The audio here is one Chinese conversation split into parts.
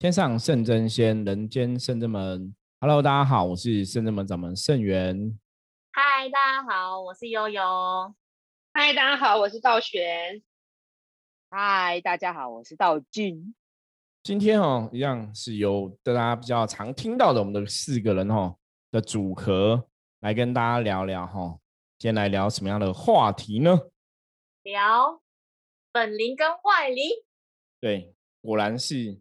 天上圣真仙，人间圣真门。Hello，大家好，我是圣真门掌门圣元。嗨，大家好，我是悠悠。嗨，大家好，我是道玄。嗨，大家好，我是道俊。今天哦，一样是由大家比较常听到的我们的四个人哦的组合来跟大家聊聊哈。今天来聊什么样的话题呢？聊本灵跟外灵。对，果然是。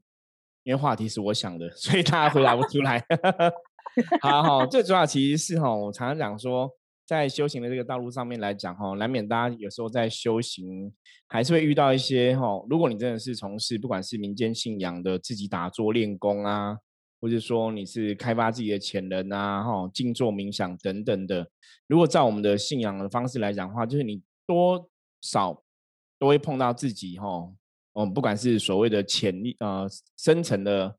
因为话题是我想的，所以大家回答不出来。好好，最主要其实是哈，我常常讲说，在修行的这个道路上面来讲哈，难免大家有时候在修行，还是会遇到一些哈。如果你真的是从事不管是民间信仰的，自己打坐练功啊，或者说你是开发自己的潜能啊，哈，静坐冥想等等的，如果照我们的信仰的方式来讲的话，就是你多少都会碰到自己哈。哦，不管是所谓的潜意呃深层的，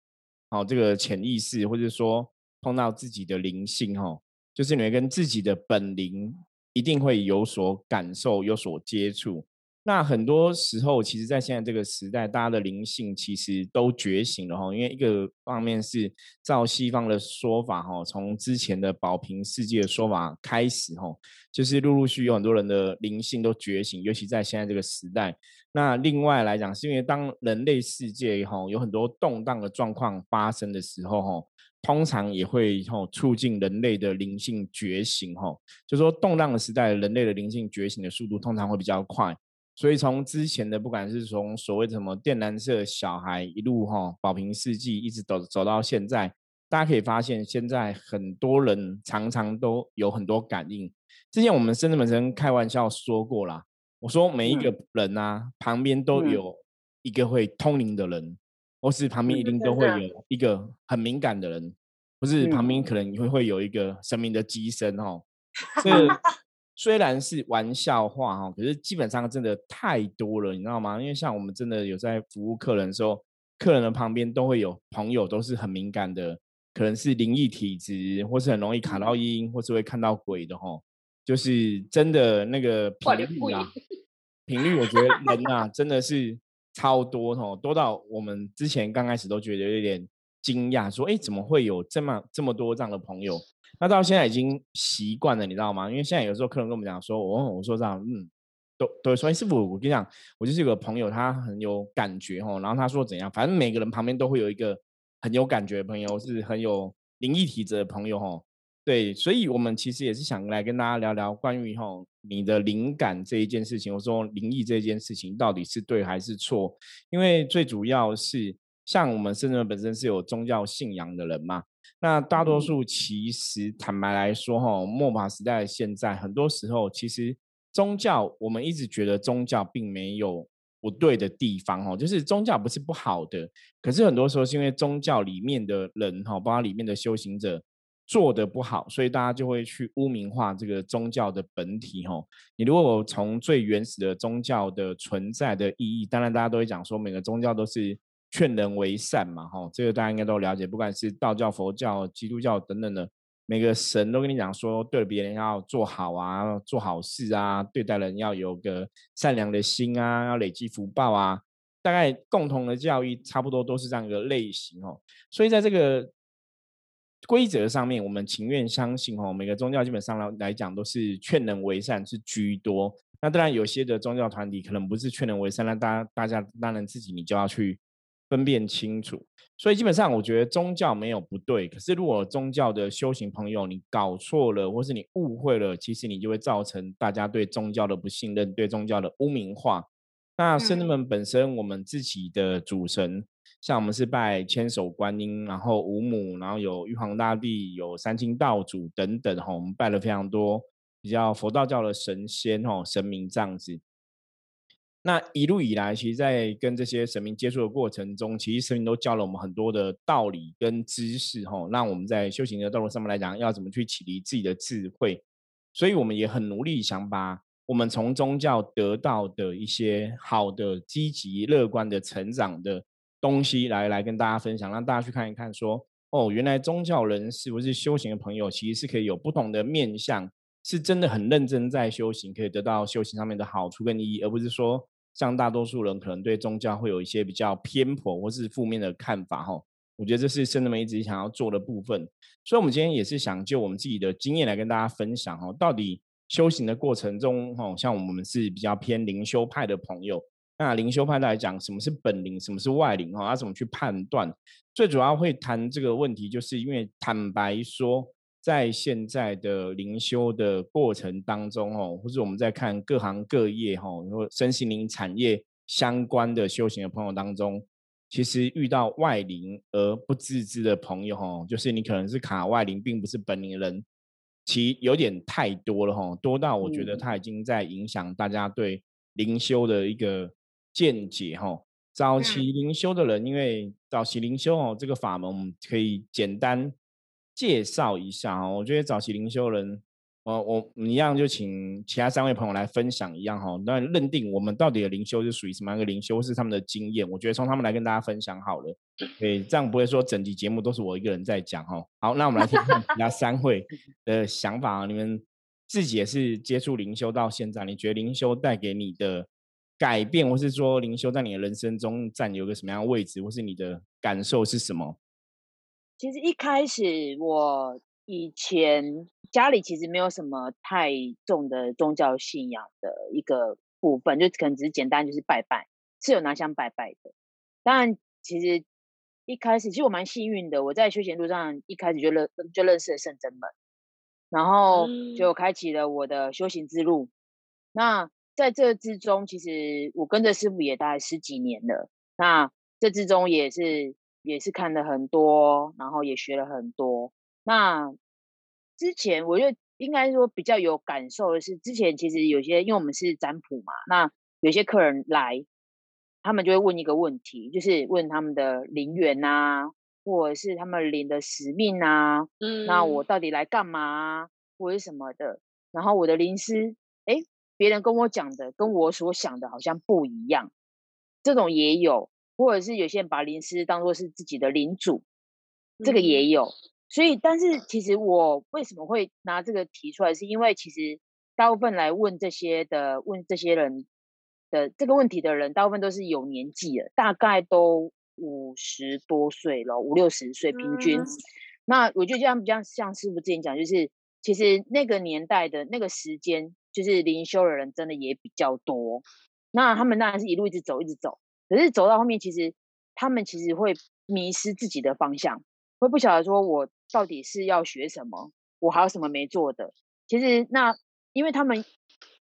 哦这个潜意识，或者说碰到自己的灵性哈，就是你会跟自己的本灵一定会有所感受、有所接触。那很多时候，其实，在现在这个时代，大家的灵性其实都觉醒了哈。因为一个方面是照西方的说法哈，从之前的保平世界的说法开始哈，就是陆陆续续有很多人的灵性都觉醒，尤其在现在这个时代。那另外来讲，是因为当人类世界哈有很多动荡的状况发生的时候哈，通常也会哈促进人类的灵性觉醒哈。就说动荡的时代，人类的灵性觉醒的速度通常会比较快。所以从之前的不管是从所谓的什么靛蓝色小孩一路哈保平世纪一直走走到现在，大家可以发现现在很多人常常都有很多感应。之前我们深圳本身开玩笑说过啦，我说每一个人啊旁边都有一个会通灵的人，或是旁边一定都会有一个很敏感的人，或是旁边可能会会有一个神明的机身哦。这 虽然是玩笑话哈，可是基本上真的太多了，你知道吗？因为像我们真的有在服务客人的时候，客人的旁边都会有朋友，都是很敏感的，可能是灵异体质，或是很容易卡到音，或是会看到鬼的哈。就是真的那个频率啊，频率，我觉得人啊真的是超多哦，多到我们之前刚开始都觉得有点惊讶，说哎，怎么会有这么这么多这样的朋友？那到现在已经习惯了，你知道吗？因为现在有时候客人跟我们讲说，我我说这样，嗯，都都说，哎，师傅，我跟你讲，我就是有个朋友，他很有感觉哈，然后他说怎样，反正每个人旁边都会有一个很有感觉的朋友，是很有灵异体质的朋友哈。对，所以我们其实也是想来跟大家聊聊关于吼你的灵感这一件事情，或者说灵异这件事情到底是对还是错？因为最主要是像我们深圳本身是有宗教信仰的人嘛。那大多数其实坦白来说，哈，末法时代的现在，很多时候其实宗教，我们一直觉得宗教并没有不对的地方，哈，就是宗教不是不好的，可是很多时候是因为宗教里面的人，哈，包括里面的修行者做的不好，所以大家就会去污名化这个宗教的本体，哈。你如果从最原始的宗教的存在的意义，当然大家都会讲说，每个宗教都是。劝人为善嘛，哈，这个大家应该都了解。不管是道教、佛教、基督教等等的，每个神都跟你讲说，对别人要做好啊，做好事啊，对待人要有个善良的心啊，要累积福报啊。大概共同的教育差不多都是这样一个类型哦。所以在这个规则上面，我们情愿相信哦，每个宗教基本上来来讲都是劝人为善是居多。那当然有些的宗教团体可能不是劝人为善，那大家大家当然自己你就要去。分辨清楚，所以基本上我觉得宗教没有不对。可是如果宗教的修行朋友你搞错了，或是你误会了，其实你就会造成大家对宗教的不信任，对宗教的污名化。那圣人们本身，我们自己的主神，像我们是拜千手观音，然后五母，然后有玉皇大帝，有三清道祖等等哈，我们拜了非常多比较佛道教的神仙哈神明这样子。那一路以来，其实，在跟这些神明接触的过程中，其实神明都教了我们很多的道理跟知识，哈，让我们在修行的道路上面来讲，要怎么去启迪自己的智慧。所以，我们也很努力，想把我们从宗教得到的一些好的、积极、乐观的成长的东西，来来跟大家分享，让大家去看一看，说，哦，原来宗教人士或是修行的朋友，其实是可以有不同的面相。是真的很认真在修行，可以得到修行上面的好处跟意义，而不是说像大多数人可能对宗教会有一些比较偏颇或是负面的看法哈。我觉得这是圣人们一直想要做的部分。所以，我们今天也是想就我们自己的经验来跟大家分享哦，到底修行的过程中，哦，像我们是比较偏灵修派的朋友，那灵修派来讲，什么是本灵，什么是外灵，哈，要怎么去判断？最主要会谈这个问题，就是因为坦白说，在现在的灵修的过程当中，哦，或者我们在看各行各业，哈，说身心灵产业相关的修行的朋友当中。其实遇到外灵而不自知的朋友，哈，就是你可能是卡外灵，并不是本灵人，其有点太多了，哈，多到我觉得他已经在影响大家对灵修的一个见解，哈。早期灵修的人，因为早期灵修哦，这个法门我们可以简单介绍一下，哦，我觉得早期灵修人。呃，我一样就请其他三位朋友来分享一样哈。那认定我们到底的灵修是属于什么样的灵修，是他们的经验。我觉得从他们来跟大家分享好了，对，这样不会说整集节目都是我一个人在讲哈。好，那我们来听听其他三位 的想法啊。你们自己也是接触灵修到现在，你觉得灵修带给你的改变，或是说灵修在你的人生中占有个什么样的位置，或是你的感受是什么？其实一开始我。以前家里其实没有什么太重的宗教信仰的一个部分，就可能只是简单就是拜拜，是有拿香拜拜的。当然，其实一开始其实我蛮幸运的，我在修行路上一开始就认就认识了圣真门，然后就开启了我的修行之路。那在这之中，其实我跟着师傅也大概十几年了。那这之中也是也是看了很多，然后也学了很多。那之前我觉得应该说比较有感受的是，之前其实有些因为我们是占卜嘛，那有些客人来，他们就会问一个问题，就是问他们的灵缘啊，或者是他们灵的使命啊，嗯，那我到底来干嘛，或者什么的？然后我的灵师，哎，别人跟我讲的跟我所想的好像不一样，这种也有，或者是有些人把灵师当做是自己的领主，这个也有。所以，但是其实我为什么会拿这个提出来，是因为其实大部分来问这些的、问这些人的这个问题的人，大部分都是有年纪了，大概都五十多岁了，五六十岁平均。那我就这样比较像师傅之前讲，就是其实那个年代的那个时间，就是灵修的人真的也比较多。那他们当然是一路一直走，一直走，可是走到后面，其实他们其实会迷失自己的方向。会不晓得说，我到底是要学什么？我还有什么没做的？其实那，因为他们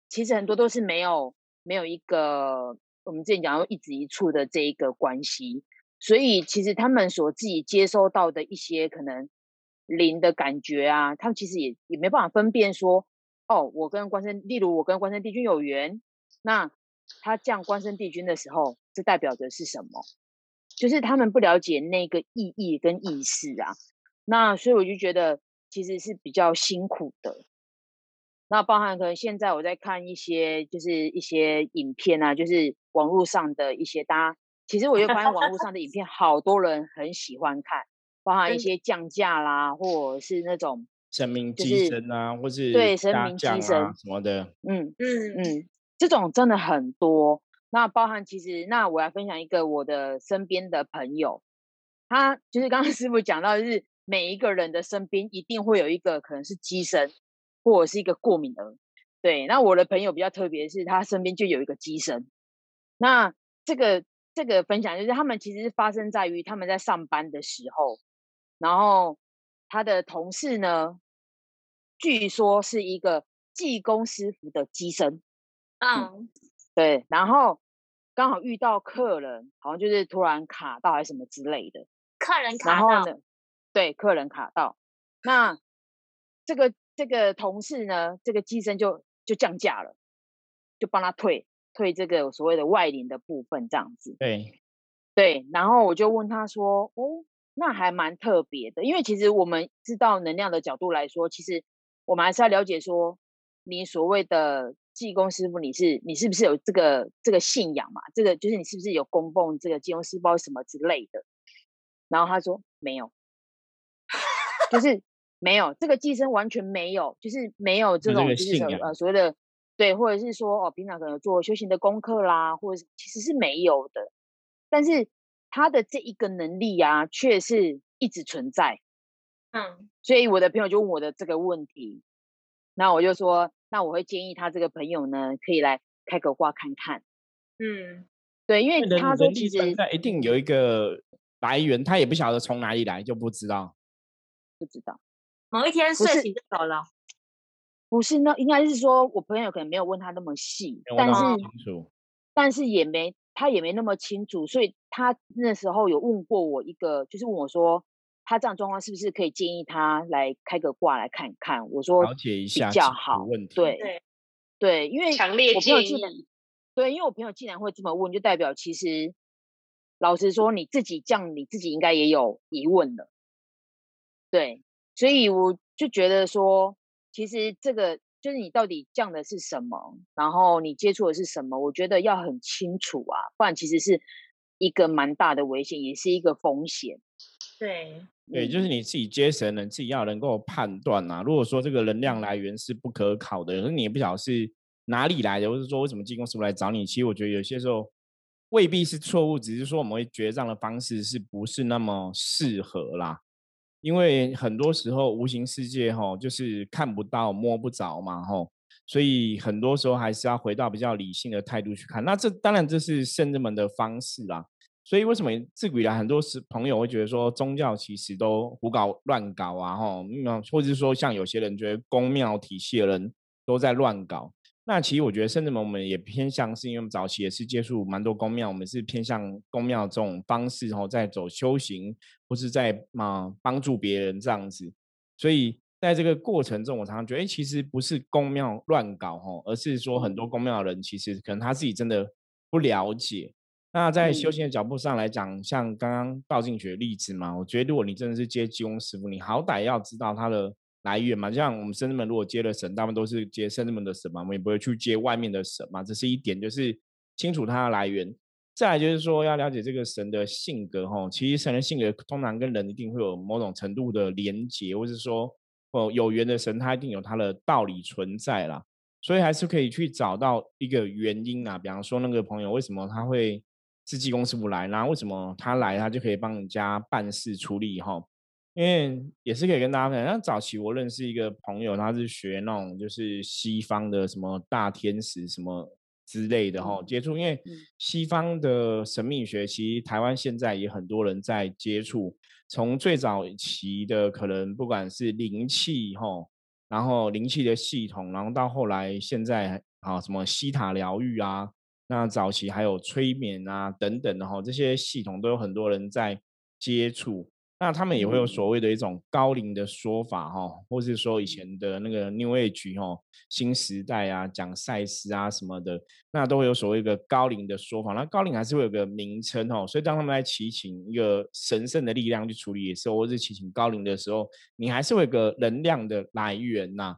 其实很多都是没有没有一个我们之前讲到一指一处的这一个关系，所以其实他们所自己接收到的一些可能灵的感觉啊，他们其实也也没办法分辨说，哦，我跟关圣，例如我跟关圣帝君有缘，那他降关圣帝君的时候，这代表的是什么？就是他们不了解那个意义跟意思啊，那所以我就觉得其实是比较辛苦的。那包含可能现在我在看一些就是一些影片啊，就是网络上的一些大家，其实我就发现网络上的影片 好多人很喜欢看，包含一些降价啦，或者是那种神明机神啊，或是对神明机神什么的，嗯嗯嗯，这种真的很多。那包含其实，那我要分享一个我的身边的朋友，他就是刚刚师傅讲到，就是每一个人的身边一定会有一个可能是机身，或者是一个过敏儿。对，那我的朋友比较特别，是他身边就有一个机身。那这个这个分享就是他们其实是发生在于他们在上班的时候，然后他的同事呢，据说是一个技工师傅的机身。嗯。对，然后刚好遇到客人，好像就是突然卡到还是什么之类的。客人卡到。呢？对，客人卡到。那这个这个同事呢，这个机身就就降价了，就帮他退退这个所谓的外领的部分，这样子。对对，然后我就问他说：“哦，那还蛮特别的，因为其实我们知道能量的角度来说，其实我们还是要了解说你所谓的。”济公师傅，你是你是不是有这个这个信仰嘛？这个就是你是不是有供奉这个济公师傅什么之类的？然后他说没有，就是没有这个寄生完全没有，就是没有这种就是呃所谓的对，或者是说哦平常可能做修行的功课啦，或者其实是没有的。但是他的这一个能力啊，却是一直存在。嗯，所以我的朋友就问我的这个问题，那我就说，那我会建议他这个朋友呢，可以来开个挂看看。嗯，对，因为他说其实在一定有一个来源，他也不晓得从哪里来，就不知道。不知道，某一天睡醒就走了。不是那应该是说我朋友可能没有问他那么细，但是清楚，但是也没他也没那么清楚，所以他那时候有问过我一个，就是问我说，他这样状况是不是可以建议他来开个卦来看看？我说了解一比下比较好，问题。对对对，因为强烈我朋友建既然议。对，因为我朋友既然会这么问，就代表其实老实说，你自己这样你自己应该也有疑问了。对，所以我就觉得说，其实这个就是你到底降的是什么，然后你接触的是什么，我觉得要很清楚啊，不然其实是一个蛮大的危险，也是一个风险。对，对，就是嗯你自己接神人，自己要能够判断呐、如果说这个能量来源是不可考的，可是你也不晓得是哪里来的，或者说为什么济公师傅来找你，其实我觉得有些时候未必是错误，只是说我们会觉得这样的方式是不是那么适合啦。因为很多时候无形世界哈，就是看不到摸不着嘛哈，所以很多时候还是要回到比较理性的态度去看。那这当然这是圣人们的方式啦。所以为什么自古以来很多是朋友会觉得说宗教其实都胡搞乱搞啊哈，那或者是说像有些人觉得宫庙体系的人都在乱搞。那其实我觉得，甚至我们也偏向是因为我们早期也是接触蛮多宫庙，我们是偏向宫庙这种方式，然后在走修行，或是在嘛帮助别人这样子。所以在这个过程中，我常常觉得，哎，其实不是宫庙乱搞吼，而是说很多宫庙的人其实可能他自己真的不了解。那在修行的脚步上来讲，像刚刚道静学的例子嘛，我觉得如果你真的是接济公师傅，你好歹要知道他的来源嘛。像我们圣人们如果接了神，大部分都是接圣人们的神嘛，我们也不会去接外面的神嘛。这是一点，就是清楚它的来源。再来就是说，要了解这个神的性格哈。其实神的性格通常跟人一定会有某种程度的连结，或是说，哦，有缘的神他一定有他的道理存在啦。所以还是可以去找到一个原因啊。比方说，那个朋友为什么他会是济公师傅来，然后为什么他来他就可以帮人家办事处理哈？因为也是可以跟大家分享，像早期我认识一个朋友，他是学那种就是西方的什么大天使什么之类的哈，接触。因为嗯西方的神秘学，其实台湾现在也很多人在接触。从最早期的可能不管是灵气哈，然后灵气的系统，然后到后来现在啊什么西塔疗愈啊，那早期还有催眠啊等等的哈，这些系统都有很多人在接触。那他们也会有所谓的一种高龄的说法哈，或是说以前的那个 New Age 哈，新时代啊，讲赛斯啊什么的，那都会有所谓一个高龄的说法。那高龄还是会有个名称哦，所以当他们来祈请一个神圣的力量去处理的时候，或是祈请高龄的时候，你还是会有个能量的来源呐、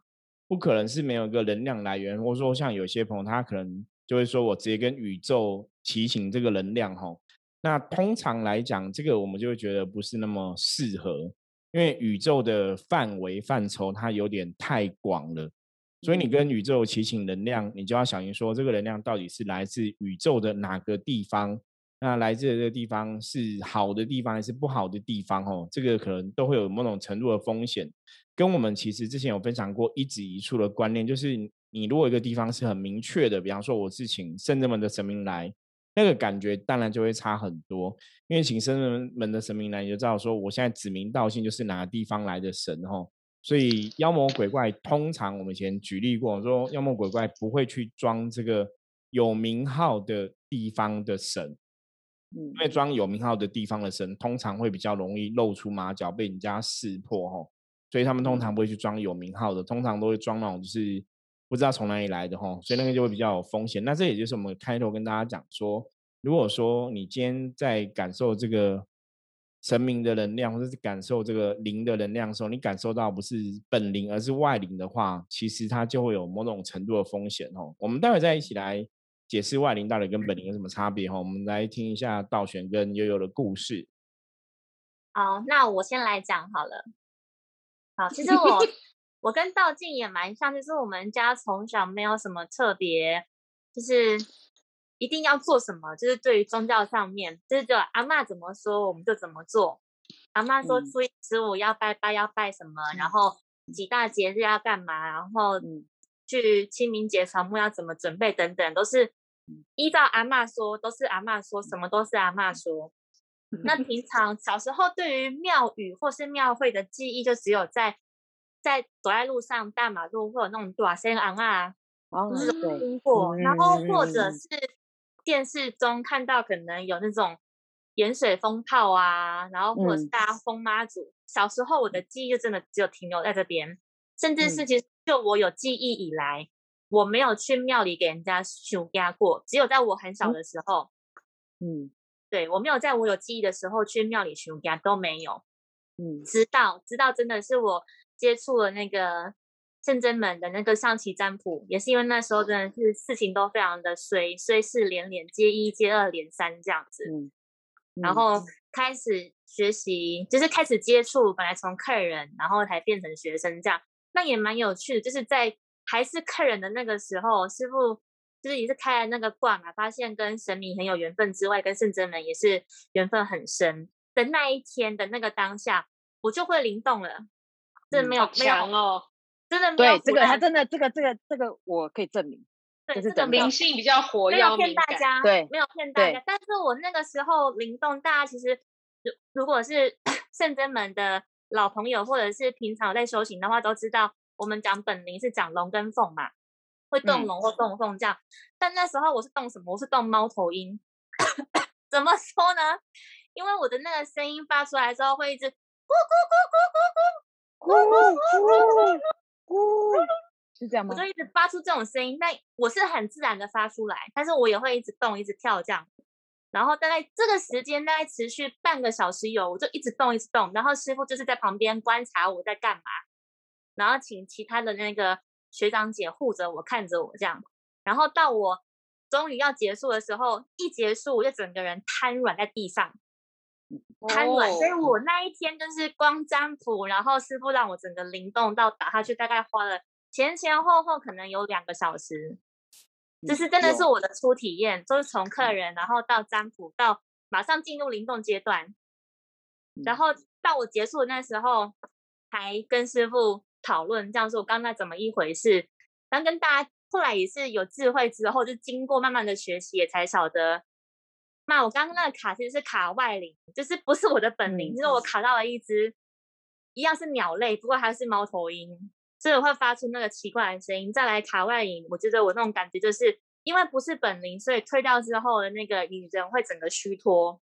不可能是没有一个能量来源，或者说像有些朋友他可能就会说我直接跟宇宙提醒这个能量哈。那通常来讲，这个我们就会觉得不是那么适合，因为宇宙的范围范畴它有点太广了，所以你跟宇宙提醒能量，你就要小心说这个能量到底是来自宇宙的哪个地方？那来自的这个地方是好的地方还是不好的地方？哦，这个可能都会有某种程度的风险。跟我们其实之前有分享过一指一处的观念，就是你如果一个地方是很明确的，比方说我是请圣人们的神明来。那个感觉当然就会差很多，因为请圣人们的神明来，你就知道说我现在指名道姓就是哪个地方来的神吼，所以妖魔鬼怪通常我们以前举例过，说妖魔鬼怪不会去装这个有名号的地方的神，嗯因为装有名号的地方的神，通常会比较容易露出马脚，被人家识破吼，所以他们通常不会去装有名号的，通常都会装那种就是。不知道从哪里来的哈，所以那个就会比较有风险。那这也就是我们开头跟大家讲说，如果说你今天在感受这个神明的能量，或者是感受这个灵的能量的时候，你感受到不是本灵而是外灵的话，其实它就会有某种程度的风险哦。我们待会再一起来解释外灵到底跟本灵有什么差别哈。我们来听一下道玄跟悠悠的故事。好，那我先来讲好了。好，其实我我跟道静也蛮像，就是我们家从小没有什么特别，就是一定要做什么，就是对于宗教上面，就是就阿嬷怎么说我们就怎么做。阿嬷说嗯。初一十五要拜拜，要拜什么，然后几大节日要干嘛，然后嗯。去清明节扫墓要怎么准备等等，都是依照阿嬷说，都是阿嬷说，什么都是阿嬷说。那平常小时候对于庙宇或是庙会的记忆，就只有在在走在路上大马路会有那种大声昂啊，哦就是对，听过，然后或者是电视中看到可能有那种盐水风炮啊，然后或者是嗯。大家风妈祖。小时候我的记忆就真的只有停留在这边，甚至是嗯。其实就我有记忆以来，我没有去庙里给人家修家过，只有在我很小嗯。的时候，嗯。对我没有在我有记忆的时候去庙里修家都没有。嗯。直到直到真的是我接触了那个圣真门的那个象棋占卜，也是因为那时候真的是事情都非常的衰，衰事连连，接一接二连三这样子，然后开始学习，就是开始接触，本来从客人，然后才变成学生这样，那也蛮有趣的，就是在还是客人的那个时候，师傅。就是也是开了那个卦嘛，发现跟神明很有缘分之外，跟圣真门也是缘分很深。的那一天的那个当下，我就会灵动了，这嗯好没有没有强哦，真的没有对这个他真的这个这个这个我可以证明，对这是真的这个灵性比较活跃，没有骗。大家，对没有骗大家。但是我那个时候灵动，大家其实如如果是 圣真门的老朋友，或者是平常在修行的话，都知道我们讲本灵是讲龙跟凤嘛，会动嗯龙或动凤这样。但那时候我是动什么？我是动猫头鹰。怎么说呢？因为我的那个声音发出来之后，会一直咕咕咕咕咕咕。咕咕咕，是这样吗我就？一直发出这种声音，但我是很自然的发出来，但是我也会一直动，一直跳这样。然后大概这个时间大概持续半个小时有，我就一直动，一直动。然后师傅就是在旁边观察我在干嘛，然后请其他的那个学长姐护着我，看着我这样。然后到我终于要结束的时候，一结束我就整个人瘫软在地上，瘫软。所以哦。我那一天就是光占卜，然后师傅让我整个灵动到打下去，大概花了前前后后可能有两个小时。这是真的是我的初体验，就是从客人，然后到占卜，到马上进入灵动阶段，然后到我结束的那时候，还跟师傅讨论，这样说我刚才怎么一回事，然后跟大家后来也是有智慧之后，就经过慢慢的学习，也才晓得，那我刚刚那个卡其实是卡外灵，就是不是我的本灵，嗯就是我卡到了一只一样是鸟类，不过它是猫头鹰，所以我会发出那个奇怪的声音。再来卡外灵，我觉得我那种感觉就是因为不是本灵，所以退掉之后的那个女人会整个虚脱，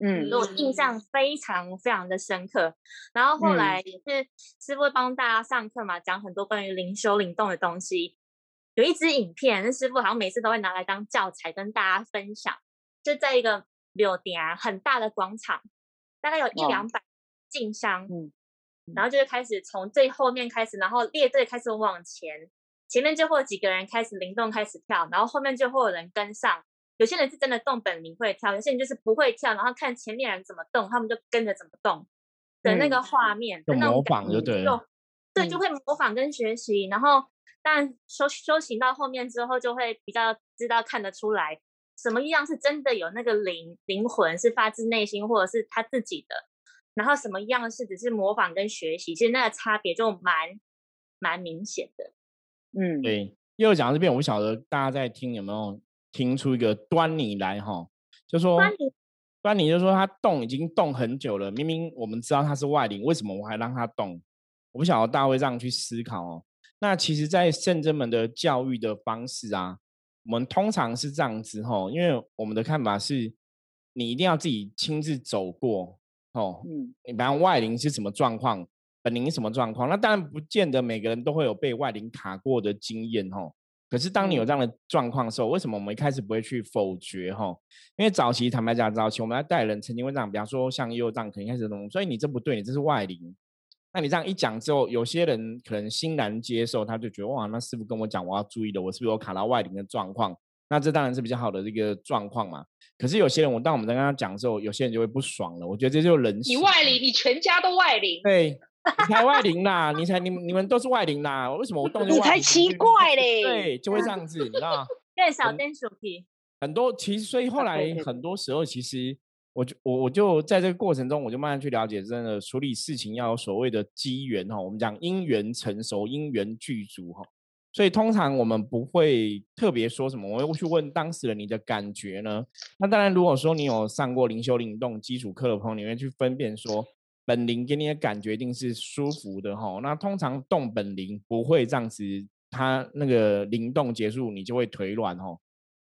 嗯所以我印象非常非常的深刻。然后后嗯来也是师傅会帮大家上课嘛，讲很多关于灵修灵动的东西。有一支影片，那师傅好像每次都会拿来当教材跟大家分享，就在一个柳店啊很大的广场，大概有一哦两百进香，嗯然后就是开始从最后面开始，然后列队开始往前，前面就会有几个人开始灵动开始跳，然后后面就会有人跟上。有些人是真的动本领会跳，有些人就是不会跳，然后看前面人怎么动，他们就跟着怎么动的那个嗯画面，就模仿就对对，就嗯会模仿跟学习，然后但修修行到后面之后，就会比较知道看得出来，什么样是真的有那个灵灵魂是发自内心或者是他自己的，然后什么样是只是模仿跟学习，其实那个差别就蛮蛮明显的。嗯，对，又讲到这边，我不晓得大家在听有没有听出一个端倪来哈？就说端倪端倪，就说他动已经动很久了，明明我们知道他是外灵，为什么我还让他动？我不晓得大家会这样去思考哦。那其实，在圣真门的教育的方式啊，我们通常是这样子吼，因为我们的看法是，你一定要自己亲自走过哦，嗯你比方外灵是什么状况，本灵是什么状况，那当然不见得每个人都会有被外灵卡过的经验吼。可是当你有嗯这样的状况的时候，为什么我们一开始不会去否决哈？因为早期坦白讲，早期我们在带人曾经会这样，比方说像右藏，可能开始弄，所以你这不对，你这是外灵。那你这样一讲之后，有些人可能欣然接受，他就觉得哇，那师傅跟我讲，我要注意的，我是不是有卡到外灵的状况？那这当然是比较好的这个状况嘛。可是有些人，我当我们在跟他讲的时候，有些人就会不爽了。我觉得这就是人性你外灵，你全家都外灵，对，你才外灵啦，你才你们你们都是外灵啦，为什么我动就你才奇怪嘞 对，就会这样子，你知道吗？更小灯鼠皮，很多其实，所以后来很多时候，其实我就我我就在这个过程中，我就慢慢去了解，真的处理事情要有所谓的机缘哈，我们讲因缘成熟，因缘具足哈。所以通常我们不会特别说什么，我会去问当事人你的感觉呢？那当然，如果说你有上过灵修灵动基础课的朋友，你会去分辨说本灵给你的感觉一定是舒服的哈。那通常动本灵不会这样子，它那个灵动结束你就会腿软哈。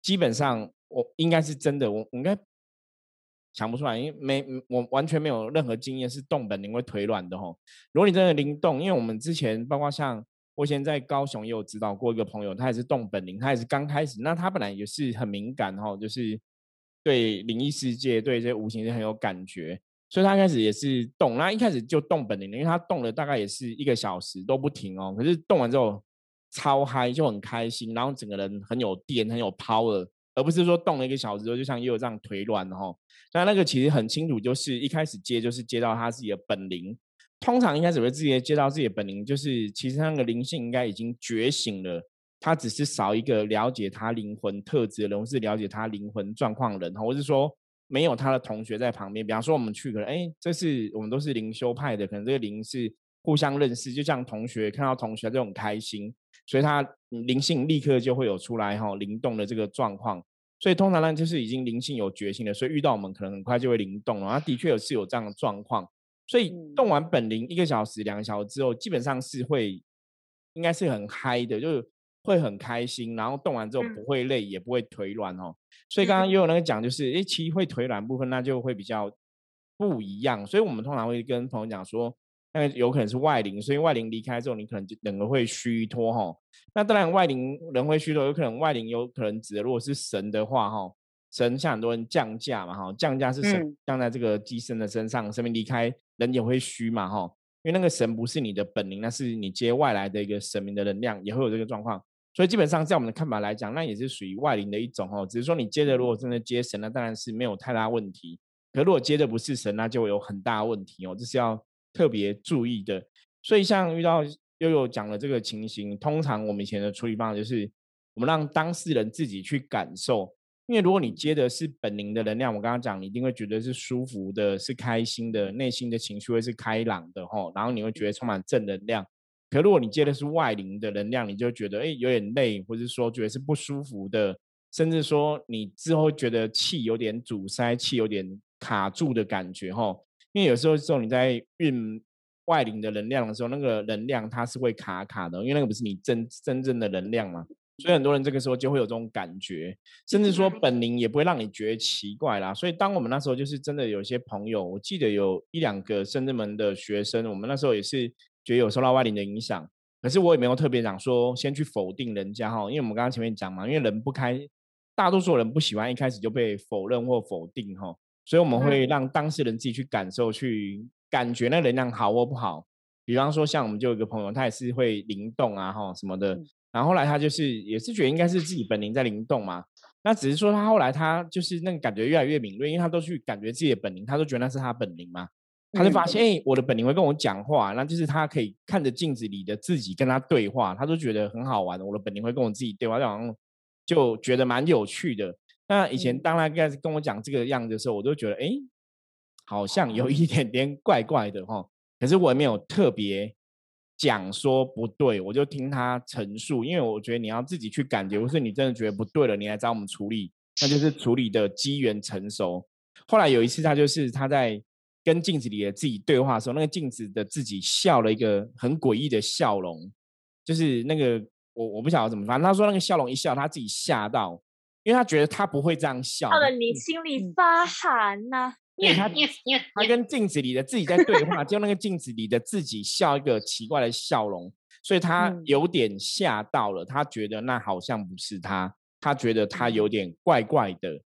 基本上我应该是真的，我我应该想不出来，因为没我完全没有任何经验是动本灵会腿软的哈。如果你真的灵动，因为我们之前包括像。我以前在高雄也有指导过一个朋友，他也是动本灵，他也是刚开始，那他本来也是很敏感哈，就是对灵异世界、对这些无形是很有感觉，所以他开始也是动，那一开始就动本灵，因为他动了大概也是一个小时都不停哦，可是动完之后超嗨，就很开心，然后整个人很有电、很有 power，而不是说动了一个小时之后就像又这样腿软哈。那那个其实很清楚，就是一开始接就是接到他自己的本灵。通常一开始会自己接到自己的本灵，就是其实那个灵性应该已经觉醒了，他只是少一个了解他灵魂特质的人，或是了解他灵魂状况的人，或是说没有他的同学在旁边。比方说我们去，可能哎，这是我们都是灵修派的，可能这个灵是互相认识，就像同学看到同学就很开心，所以他灵性立刻就会有出来哈灵动的这个状况。所以通常呢，就是已经灵性有觉醒了，所以遇到我们可能很快就会灵动了。它的确有是有这样的状况。所以动完本灵一个小时、两个小时之后，基本上是会，应该是很嗨的，就是会很开心。然后动完之后不会累，也不会腿软哦。所以刚刚也有那个讲，就是诶，其实会腿软部分，那就会比较不一样。所以我们通常会跟朋友讲说，那个有可能是外灵，所以外灵离开之后，你可能就整个会虚脱哈。那当然外灵人会虚脱，有可能外灵有可能指的如果是神的话哈。神像很多人降价嘛，哈，降价是神降在这个机身的身上，生命离开人也会虚嘛，哈，因为那个神不是你的本灵，那是你接外来的一个神明的能量，也会有这个状况。所以基本上在我们的看法来讲，那也是属于外灵的一种，哦，只是说你接的如果真的接神，那当然是没有太大问题。可如果接的不是神，那就有很大问题哦，这是要特别注意的。所以像遇到悠悠讲的这个情形，通常我们以前的处理方法就是，我们让当事人自己去感受。因为如果你接的是本灵的能量，我刚刚讲，你一定会觉得是舒服的，是开心的，内心的情绪会是开朗的吼，然后你会觉得充满正能量。可如果你接的是外灵的能量，你就觉得哎有点累，或者说觉得是不舒服的，甚至说你之后觉得气有点阻塞，气有点卡住的感觉吼。因为有时候时候你在运外灵的能量的时候，那个能量它是会卡卡的，因为那个不是你真真正的能量嘛。所以很多人这个时候就会有这种感觉，甚至说本灵也不会让你觉得奇怪啦。所以当我们那时候就是真的有些朋友，我记得有一两个深圳门的学生，我们那时候也是觉得有受到外灵的影响，可是我也没有特别讲说先去否定人家哈，因为我们刚刚前面讲嘛，因为人不开，大多数人不喜欢一开始就被否认或否定哈，所以我们会让当事人自己去感受、去感觉那能量好或不好。比方说像我们就有一个朋友，他也是会灵动啊哈什么的。然后后来他就是也是觉得应该是自己本灵在灵动嘛，那只是说他后来他就是那个感觉越来越敏锐，因为他都去感觉自己的本灵，他都觉得那是他本灵嘛，他就发现哎，我的本灵会跟我讲话，那就是他可以看着镜子里的自己跟他对话，他都觉得很好玩，我的本灵会跟我自己对话，就好像就觉得蛮有趣的。那以前当他开始跟我讲这个样子的时候，我都觉得哎，好像有一点点怪怪的哈，可是我也没有特别。讲说不对，我就听他陈述，因为我觉得你要自己去感觉，或是你真的觉得不对了，你来找我们处理，那就是处理的机缘成熟。后来有一次，他就是他在跟镜子里的自己对话的时候，那个镜子的自己笑了一个很诡异的笑容，就是那个我我不晓得怎么反正，他说那个笑容一笑，他自己吓到，因为他觉得他不会这样笑，笑得你心里发寒呐。因为他他跟镜子里的自己在对话，就那个镜子里的自己笑一个奇怪的笑容，所以他有点吓到了。他觉得那好像不是他，他觉得他有点怪怪的，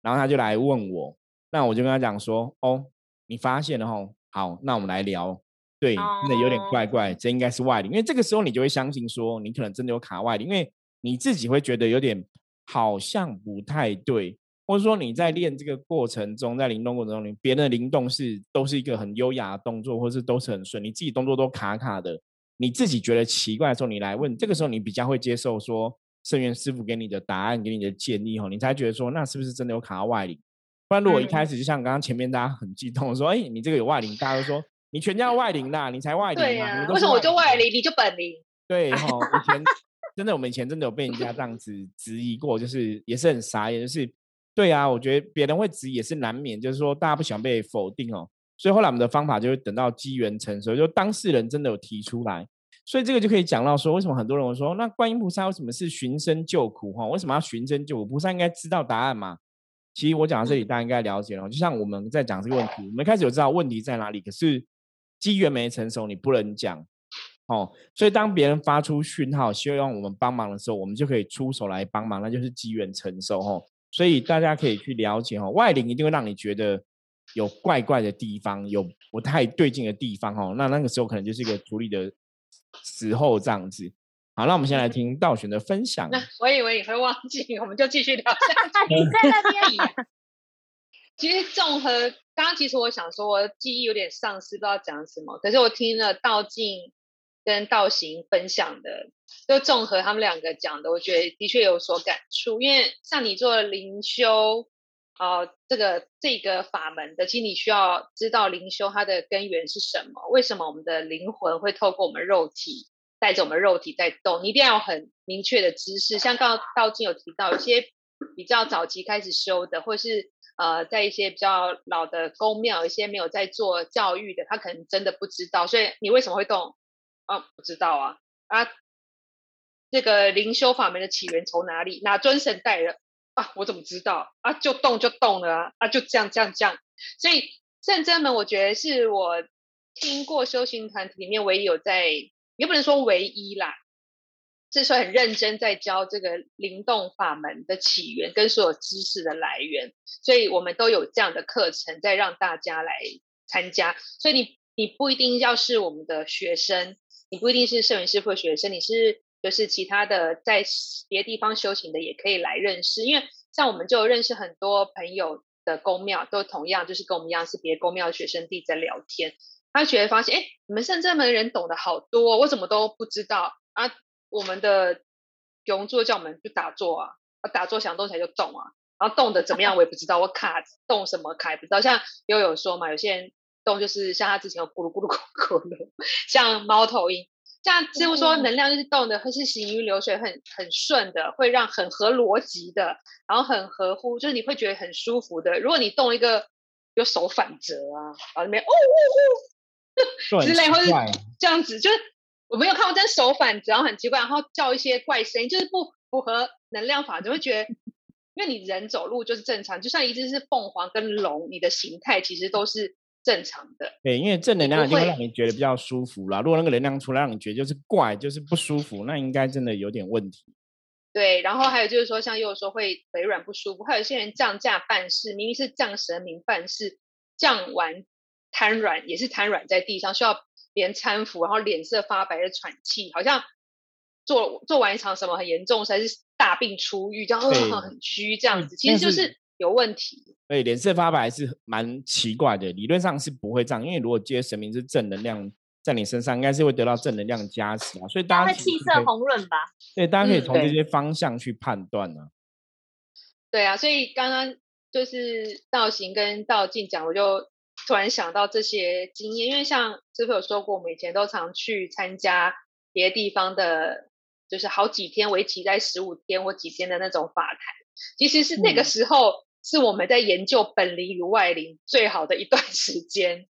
然后他就来问我。那我就跟他讲说：“哦，你发现了吼，好，那我们来聊。对，真的有点怪怪，这应该是外灵。因为这个时候你就会相信说，你可能真的有卡外灵，因为你自己会觉得有点好像不太对。”或者说你在练这个过程中，在灵动过程中，你别人的灵动是都是一个很优雅的动作，或是都是很顺，你自己动作都卡卡的，你自己觉得奇怪的时候，你来问，这个时候你比较会接受说圣元师傅给你的答案，给你的建议哦，你才觉得说那是不是真的有卡到外灵？不然如果一开嗯始就像刚刚前面大家很激动地说，哎，你这个有外灵，大家都说你全家外灵啦，你才外灵啊，你对呀、们都是为什么我就外灵，你就本灵？对哈，以前真的，我们以前真的有被人家这样子 质疑过，就是也是很傻眼，就是对啊，我觉得别人会质疑也是难免，就是说大家不喜欢被否定哦，所以后来我们的方法就是等到机缘成熟，就当事人真的有提出来，所以这个就可以讲到说，为什么很多人会说，那观音菩萨为什么是寻声救苦哈？为什么要寻声救苦？菩萨应该知道答案嘛？其实我讲到这里，大家应该了解了。就像我们在讲这个问题，我们一开始有知道问题在哪里，可是机缘没成熟，你不能讲。哦，所以当别人发出讯号，希望我们帮忙的时候，我们就可以出手来帮忙，那就是机缘成熟哦。所以大家可以去了解哦，外灵一定会让你觉得有怪怪的地方，有不太对劲的地方哦。那那个时候可能就是一个处理的时候这样子。好，那我们先来听道玄的分享。那我以为你会忘记，我们就继续聊下去。你在那边，其实综合刚刚，其实我想说，我记忆有点丧失，不知道讲什么。可是我听了道静跟道行分享的，就综合他们两个讲的，我觉得的确有所感触。因为像你做灵修，呃，这个这个法门的，其实你需要知道灵修它的根源是什么，为什么我们的灵魂会透过我们肉体带着我们肉体在动，你一定要有很明确的知识。像刚刚道静有提到，有些比较早期开始修的，或是呃，在一些比较老的宫庙，一些没有在做教育的，他可能真的不知道。所以你为什么会动？啊，不知道啊啊！这个灵修法门的起源从哪里？哪尊神带的啊？我怎么知道啊？就动就动了啊！啊，就这样这样这样。所以圣真门，我觉得是我听过修行团体里面唯一有在，也不能说唯一啦，是说很认真在教这个灵动法门的起源跟所有知识的来源，所以我们都有这样的课程在让大家来参加。所以你你不一定要是我们的学生，你不一定是圣元师或学生，你是就是其他的在别地方修行的也可以来认识，因为像我们就认识很多朋友的宫庙，都同样就是跟我们一样是别宫庙的学生弟在聊天，他觉得发现，哎，你们圣正门人懂得好多，我怎么都不知道啊？我们的永座叫我们去打坐啊，啊打坐想动起来就动啊，然后动的怎么样我也不知道，我卡动什么卡也不知道。像悠悠说嘛，有些人动就是像他之前有咕噜咕噜咕噜咕噜，像猫头鹰。像师傅说，能量就是动的，会是行云流水，很很顺的，会让很合逻辑的，然后很合乎，就是你会觉得很舒服的。如果你动一个有手反折啊，然后里面哦哦哦之类，或是这样子，就是我没有看过真手反折，然后很奇怪，然后叫一些怪声音，就是不符合能量法则，会觉得，因为你人走路就是正常，就像一只是凤凰跟龙，你的形态其实都是。正常的，对，因为正能量一定会让你觉得比较舒服啦。如果那个能量出来让你觉得就是怪，就是不舒服，那应该真的有点问题。对，然后还有就是说，像又说会腿软不舒服，还有一些人降价办事，明明是降神明办事，降完瘫软也是瘫软在地上，需要别人搀扶，然后脸色发白的喘气，好像做做完一场什么很严重，才是大病初愈，这样很虚这样子，其实就是有问题。对，脸色发白是蛮奇怪的，理论上是不会这样，因为如果接神明是正能量在你身上，应该是会得到正能量加持啊，所以大家气色红润吧？对，大家可以从这些方向去判断呢、啊嗯。对啊，所以刚刚就是道行跟道静讲，我就突然想到这些经验，因为像师傅有说过，我们以前都常去参加别的地方的，就是好几天为期在十五天或几天的那种法坛，其实是那个时候。是我们在研究本灵与外灵最好的一段 时间，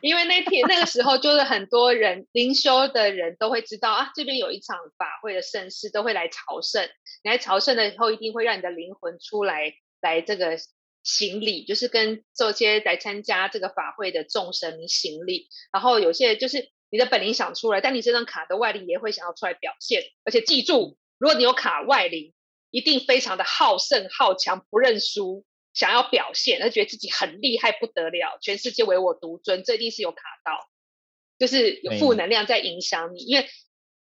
因为那天那个时候就是很多人灵修的人都会知道啊，这边有一场法会的盛事，都会来朝圣。你来朝圣了以后，一定会让你的灵魂出来，来这个行礼，就是跟这些来参加这个法会的众神行礼。然后有些就是你的本灵想出来，但你这张卡的外灵也会想要出来表现。而且记住，如果你有卡外灵，一定非常的好胜好强，不认输。想要表现，而觉得自己很厉害不得了，全世界唯我独尊，这一定是有卡到，就是有负能量在影响你。因为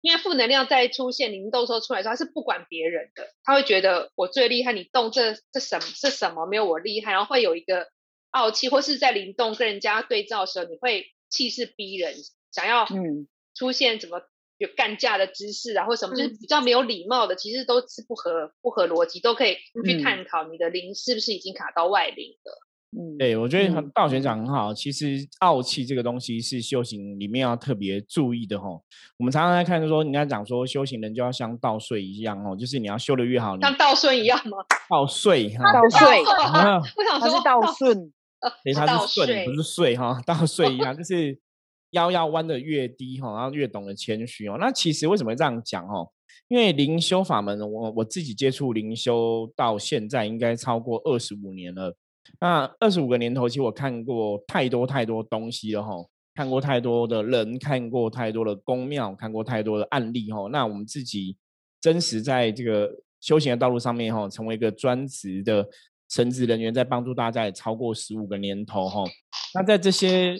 因为负能量在出现灵动时候出来的时候，他是不管别人的，他会觉得我最厉害，你动这这什么是什么没有我厉害，然后会有一个傲气，或是在灵动跟人家对照的时候，你会气势逼人，想要嗯出现怎么有干架的姿势啊，或什么，就是嗯比较没有礼貌的，其实都是不合不合逻辑，都可以去嗯探讨你的灵是不是已经卡到外灵了。嗯，对，我觉得道玄讲很好。其实傲气这个东西是修行里面要特别注意的吼。我们常常在看说，人家讲说修行人就要像稻穗一样哦，就是你要修的越好，像稻顺一样吗？稻穗哈，稻穗，啊我想说稻顺，对，它是顺不是穗哈，稻穗一样，就是腰要弯的越低哈，然后越懂得谦虚哦。那其实为什么这样讲哦？因为灵修法门，我我自己接触灵修到现在应该超过二十五年了。那二十五个年头，其实我看过太多太多东西了哈，看过太多的人，看过太多的宫庙，看过太多的案例哈。那我们自己真实在这个修行的道路上面哈，成为一个专职的神职人员，在帮助大家也超过十五个年头哈。那在这些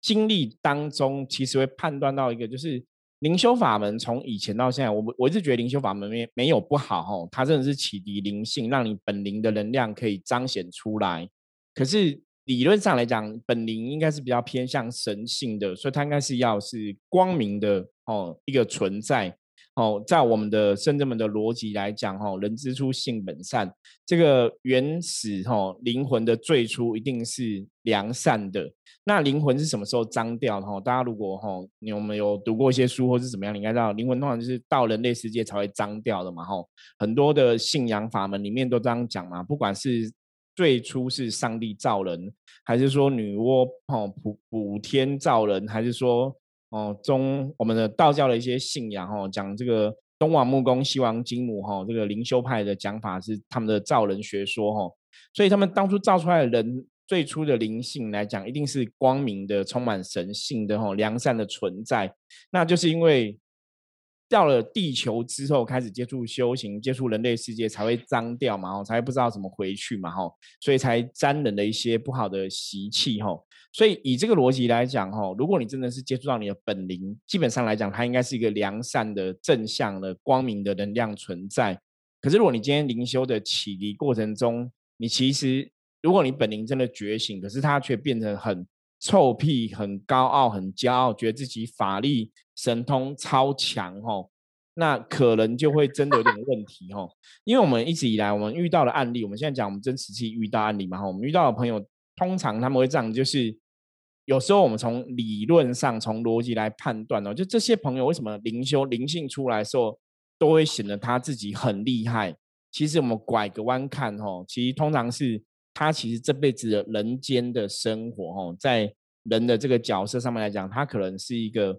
经历当中，其实会判断到一个，就是灵修法门从以前到现在，我我一直觉得灵修法门没没有不好哦，它真的是启迪灵性，让你本灵的能量可以彰显出来。可是理论上来讲，本灵应该是比较偏向神性的，所以它应该是要是光明的哦一个存在。哦，在我们的圣人们的逻辑来讲，哈，人之初性本善，这个原始哈灵魂的最初一定是良善的。那灵魂是什么时候脏掉的？哈，大家如果哈你有没有读过一些书或是怎么样，你应该知道，灵魂通常就是到人类世界才会脏掉的嘛。哈，很多的信仰法门里面都这样讲嘛，不管是最初是上帝造人，还是说女娲哦补补天造人，还是说哦中我们的道教的一些信仰哦，讲这个东王木公西王金母哈、这个灵修派的讲法是他们的造人学说哈、所以他们当初造出来的人最初的灵性来讲，一定是光明的、充满神性的哈、良善的存在，那就是因为。到了地球之后，开始接触修行，接触人类世界，才会脏掉嘛，吼，才会不知道怎么回去嘛，吼，所以才沾染了一些不好的习气，吼。所以以这个逻辑来讲，吼，如果你真的是接触到你的本灵，基本上来讲，它应该是一个良善的、正向的、光明的能量存在。可是如果你今天灵修的启迪过程中，你其实如果你本灵真的觉醒，可是它却变成很臭屁、很高傲、很骄傲，觉得自己法力神通超强，吼。那可能就会真的有点问题吼，因为我们一直以来我们遇到的案例，我们现在讲我们真实期遇到案例嘛哈，我们遇到的朋友通常他们会这样，就是有时候我们从理论上、从逻辑来判断哦，就这些朋友为什么灵修灵性出来时候，都会显得他自己很厉害。其实我们拐个弯看吼，其实通常是他其实这辈子的人间的生活哦，在人的这个角色上面来讲，他可能是一个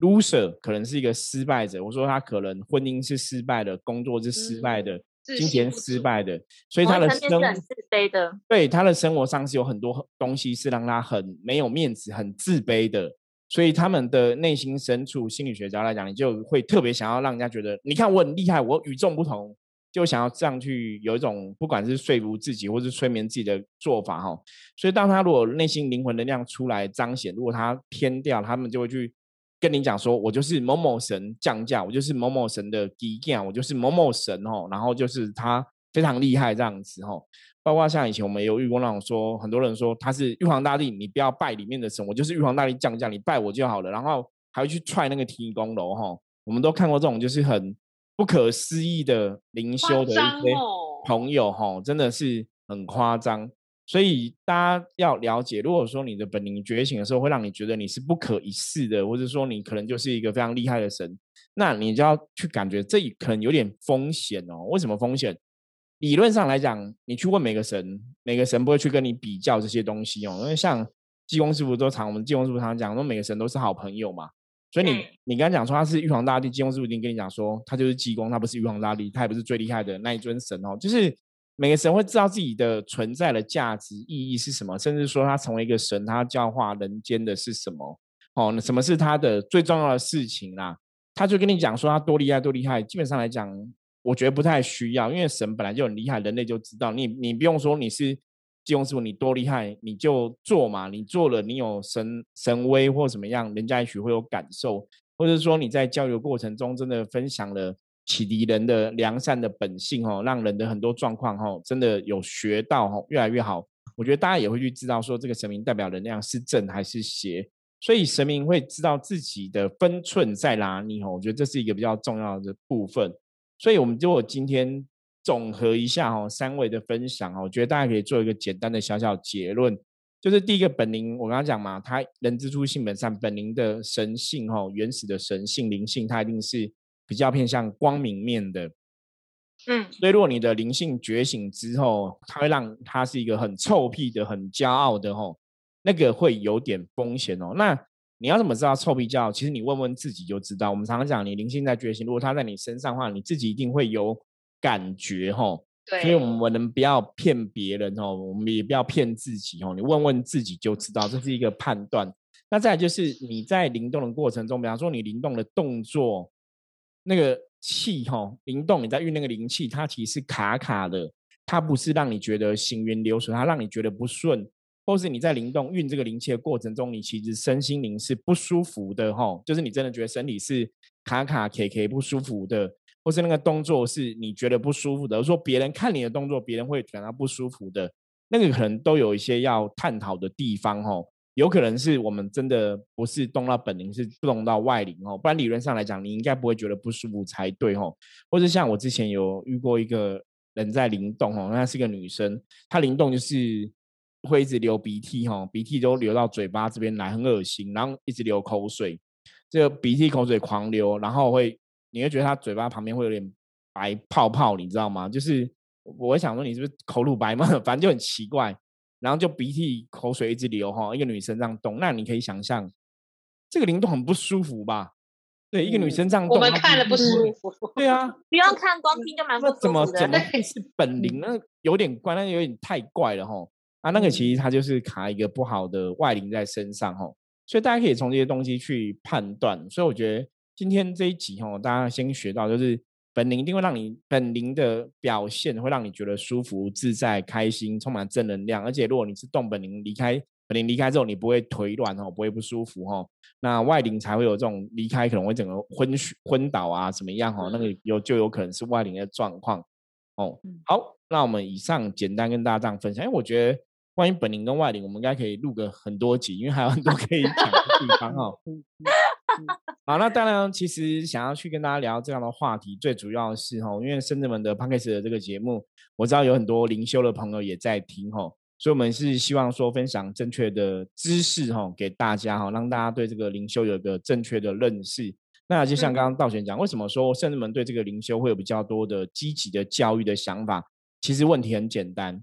loser，可能是一个失败者。我说他可能婚姻是失败的，工作是失败的，自金钱失败的，所以他的生活是很自卑的。对他的生活上是有很多东西是让他很没有面子、很自卑的，所以他们的内心深处，心理学家来讲，你就会特别想要让人家觉得，你看我很厉害，我与众不同，就想要这样去有一种不管是说服自己或是催眠自己的做法哈。所以当他如果内心灵魂能量出来彰显，如果他偏掉，他们就会去跟你讲说，我就是某某神降价，我就是某某神的基件，我就是某某神哦，然后就是他非常厉害这样子哦。包括像以前我们有遇过那种说，很多人说他是玉皇大帝，你不要拜里面的神，我就是玉皇大帝降价，你拜我就好了。然后还会去踹那个提供楼哈，我们都看过这种就是很不可思议的灵修的一些哦朋友哈，真的是很夸张。所以大家要了解，如果说你的本灵觉醒的时候，会让你觉得你是不可一世的，或者说你可能就是一个非常厉害的神，那你就要去感觉这可能有点风险哦。为什么风险？理论上来讲，你去问每个神，每个神不会去跟你比较这些东西哦。因为像济公师傅都常，我们济公师傅常讲说，每个神都是好朋友嘛。所以你嗯你刚才讲说他是玉皇大帝，济公师傅已经跟你讲说，他就是济公，他不是玉皇大帝，他也不是最厉害的那一尊神哦。就是每个神会知道自己的存在的价值意义是什么，甚至说他成为一个神，他教化人间的是什么哦？那什么是他的最重要的事情啦？他就跟你讲说他多厉害多厉害。基本上来讲，我觉得不太需要，因为神本来就很厉害，人类就知道。你你不用说你是济公师傅，你多厉害，你就做嘛。你做了，你有神神威或怎么样，人家也许会有感受，或者说你在交流过程中真的分享了启迪人的良善的本性哦，让人的很多状况哦，真的有学到哦，越来越好。我觉得大家也会去知道说这个神明代表能量是正还是邪。所以神明会知道自己的分寸在哪里哦，我觉得这是一个比较重要的部分。所以我们就今天总和一下哦，三位的分享哦，我觉得大家可以做一个简单的小小结论，就是第一个本灵，我刚刚讲嘛，他人之初性本善，本灵的神性哦，原始的神性灵性，它一定是比较偏向光明面的。嗯，所以如果你的灵性觉醒之后，它会让它是一个很臭屁的、很骄傲的吼。那个会有点风险哦。那你要怎么知道臭屁叫？其实你问问自己就知道。我们常常讲，你灵性在觉醒，如果它在你身上的话，你自己一定会有感觉哈。对。所以我们不要骗别人哦，我们也不要骗自己哦。你问问自己就知道，这是一个判断。那再来就是你在灵动的过程中，比方说你灵动的动作，那个气哈灵动，你在运那个灵气，它其实是卡卡的，它不是让你觉得行云流水，它让你觉得不顺。或是你在灵动运这个灵气的过程中，你其实身心灵是不舒服的哈，就是你真的觉得身体是卡卡 K K 不舒服的，或是那个动作是你觉得不舒服的，说别人看你的动作，别人会感到不舒服的，那个可能都有一些要探讨的地方哦。有可能是我们真的不是动到本灵，是动到外灵哦，不然理论上来讲，你应该不会觉得不舒服才对哦。或者像我之前有遇过一个人在灵动哦，那是个女生，她灵动就是。会一直流鼻涕哈，鼻涕都流到嘴巴这边来，很恶心，然后一直流口水，这个鼻涕口水狂流，然后会你会觉得他嘴巴旁边会有点白泡泡，你知道吗？就是我想说你是不是口乳白嘛，反正就很奇怪，然后就鼻涕口水一直流哈，一个女生这样动，那你可以想象这个灵动很不舒服吧？对，一个女生这样动，我们看了不舒服。对啊，不用看，光听就蛮不舒服的。怎么怎么是本灵？那有点怪，那有点太怪了哈。啊，那个其实它就是卡一个不好的外灵在身上哈，所以大家可以从这些东西去判断。所以我觉得今天这一集哦，大家先学到就是本灵一定会让你本灵的表现会让你觉得舒服、自在、开心、充满正能量。而且如果你是动本灵离开本灵离开之后，你不会腿软哦，不会不舒服哦。那外灵才会有这种离开可能会整个昏昏倒啊，怎么样哦？那个有就有可能是外灵的状况哦。好，那我们以上简单跟大家这样分享，因为我觉得。关于本灵跟外灵，我们应该可以录个很多集，因为还有很多 可以讲的地方哈。好，那当然，其实想要去跟大家聊这样的话题，最主要是哈，因为深圳门的 p a n k a s 的这个节目，我知道有很多灵修的朋友也在听哈，所以我们是希望说分享正确的知识哈，给大家哈，让大家对这个灵修有一个正确的认识。那就像刚刚道玄讲，为什么说圣人门对这个灵修会有比较多的积极的教育的想法？其实问题很简单。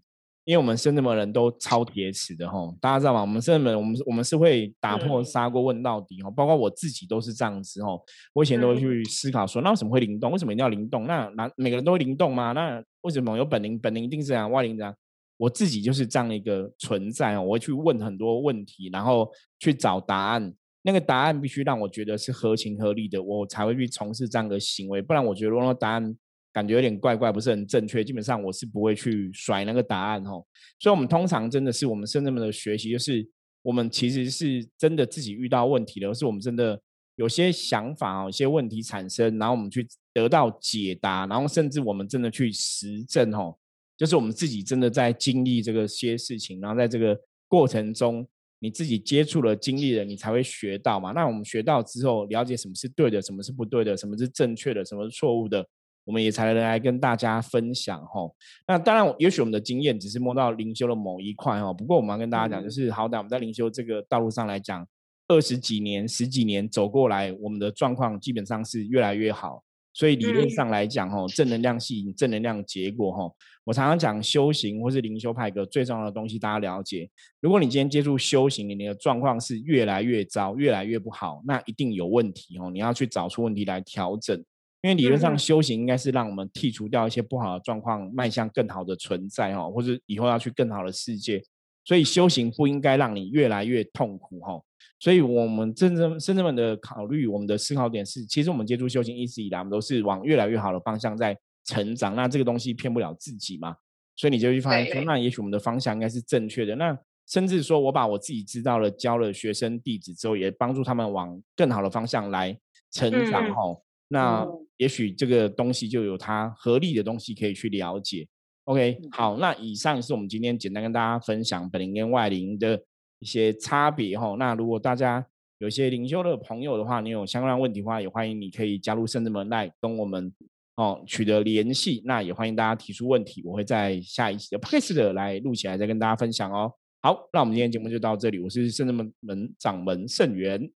因为我们深圳的人都超铁齿的哈，大家知道吗？我们深圳人，我们我们是会打破砂锅问到底哈，包括我自己都是这样子哈。我以前都会去思考说，那为什么会灵动？为什么一定要灵动？那那每个人都会灵动吗？那为什么有本灵？本灵一定是这样，外灵这样？我自己就是这样的一个存在哦，我会去问很多问题，然后去找答案。那个答案必须让我觉得是合情合理的，我才会去从事这样的行为。不然，我觉得如果答案。感觉有点怪怪，不是很正确。基本上我是不会去甩那个答案哦。所以，我们通常真的是我们深圳们的学习，就是我们其实是真的自己遇到问题了，是我们真的有些想法哦，一些问题产生，然后我们去得到解答，然后甚至我们真的去实证哦，就是我们自己真的在经历这个些事情，然后在这个过程中，你自己接触了、经历了，你才会学到嘛。那我们学到之后，了解什么是对的，什么是不对的，什么是正确的，什么是错误的。我们也才能来跟大家分享哈。那当然，也许我们的经验只是摸到灵修的某一块哈。不过，我们要跟大家讲，就是好歹我们在灵修这个道路上来讲，二十几年、十几年走过来，我们的状况基本上是越来越好。所以理论上来讲，哈，正能量吸引正能量结果哈。我常常讲修行或是灵修派个最重要的东西，大家了解。如果你今天接触修行，你的状况是越来越糟、越来越不好，那一定有问题哦。你要去找出问题来调整。因为理论上修行应该是让我们剔除掉一些不好的状况，迈向更好的存在哈，或者以后要去更好的世界。所以修行不应该让你越来越痛苦哈。所以我们真正深圳们的考虑，我们的思考点是，其实我们接触修行一直以来，我们都是往越来越好的方向在成长。那这个东西骗不了自己嘛，所以你就会发现说，那也许我们的方向应该是正确的。那甚至说我把我自己知道了，教了学生弟子之后，也帮助他们往更好的方向来成长哈。那也许这个东西就有它合理的东西可以去了解。OK，好，那以上是我们今天简单跟大家分享本灵跟外灵的一些差别哈。那如果大家有一些灵修的朋友的话，你有相关问题的话，也欢迎你可以加入圣智门来跟我们哦取得联系。那也欢迎大家提出问题，我会在下一期的 podcast 的来录起来再跟大家分享哦。好，那我们今天节目就到这里，我是圣智门门掌门圣元，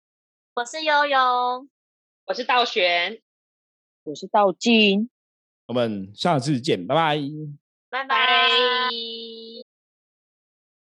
我是悠悠，我是道玄，我是道金。我们下次见，拜拜，拜拜。